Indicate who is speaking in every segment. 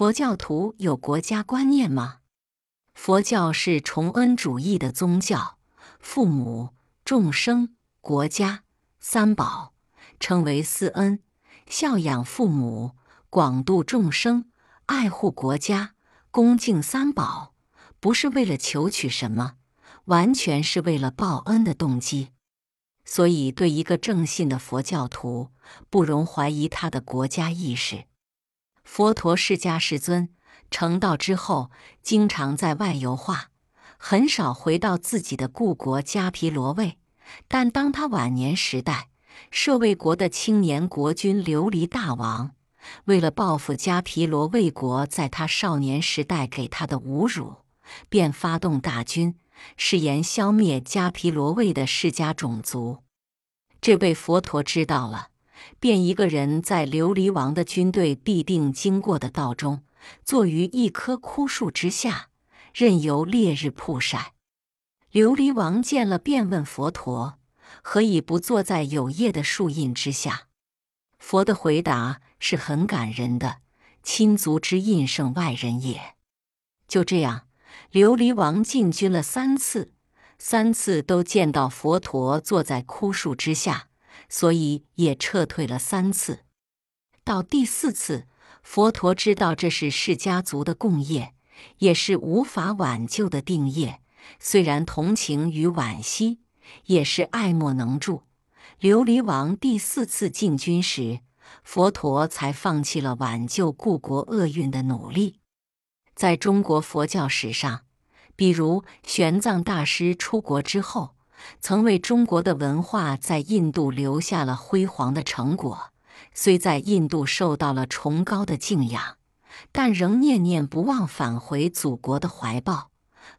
Speaker 1: 佛教徒有国家观念吗？佛教是崇恩主义的宗教，父母、众生、国家三宝称为四恩，孝养父母，广度众生，爱护国家，恭敬三宝，不是为了求取什么，完全是为了报恩的动机。所以，对一个正信的佛教徒，不容怀疑他的国家意识。佛陀释迦世尊。成道之后，经常在外游化，很少回到自己的故国迦毗罗卫。但当他晚年时代，舍卫国的青年国君琉璃大王，为了报复迦毗罗卫国在他少年时代给他的侮辱，便发动大军，誓言消灭迦毗罗卫的释迦种族。这位佛陀知道了，便一个人在琉璃王的军队必定经过的道中。坐于一棵枯树之下，任由烈日曝晒。琉璃王见了，便问佛陀：“何以不坐在有叶的树荫之下？”佛的回答是很感人的：“亲族之印胜外人也。”就这样，琉璃王进军了三次，三次都见到佛陀坐在枯树之下，所以也撤退了三次。到第四次。佛陀知道这是释家族的共业，也是无法挽救的定业。虽然同情与惋惜，也是爱莫能助。琉璃王第四次进军时，佛陀才放弃了挽救故国厄运的努力。在中国佛教史上，比如玄奘大师出国之后，曾为中国的文化在印度留下了辉煌的成果。虽在印度受到了崇高的敬仰，但仍念念不忘返回祖国的怀抱。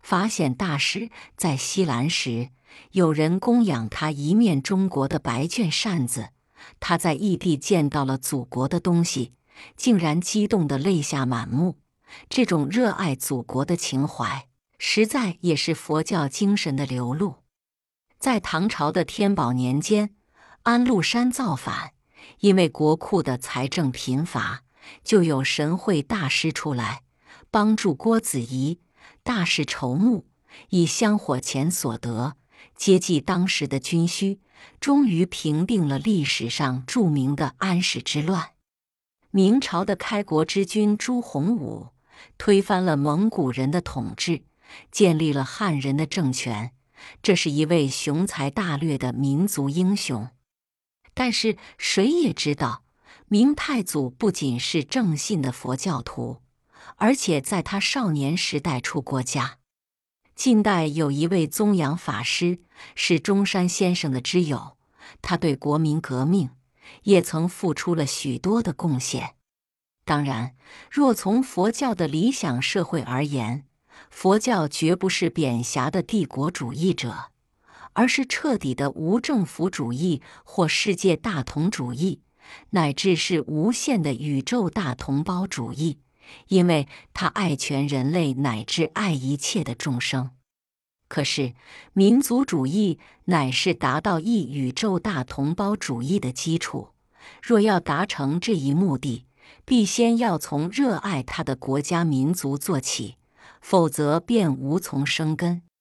Speaker 1: 法显大师在西兰时，有人供养他一面中国的白绢扇子，他在异地见到了祖国的东西，竟然激动得泪下满目。这种热爱祖国的情怀，实在也是佛教精神的流露。在唐朝的天宝年间，安禄山造反。因为国库的财政贫乏，就有神会大师出来帮助郭子仪。大事筹募，以香火钱所得接济当时的军需，终于平定了历史上著名的安史之乱。明朝的开国之君朱洪武推翻了蒙古人的统治，建立了汉人的政权，这是一位雄才大略的民族英雄。但是谁也知道，明太祖不仅是正信的佛教徒，而且在他少年时代出过家。近代有一位宗阳法师，是中山先生的知友，他对国民革命也曾付出了许多的贡献。当然，若从佛教的理想社会而言，佛教绝不是贬狭的帝国主义者。而是彻底的无政府主义或世界大同主义，乃至是无限的宇宙大同胞主义，因为他爱全人类乃至爱一切的众生。可是，民族主义乃是达到一宇宙大同胞主义的基础。若要达成这一目的，必先要从热爱他的国家民族做起，否则便无从生根。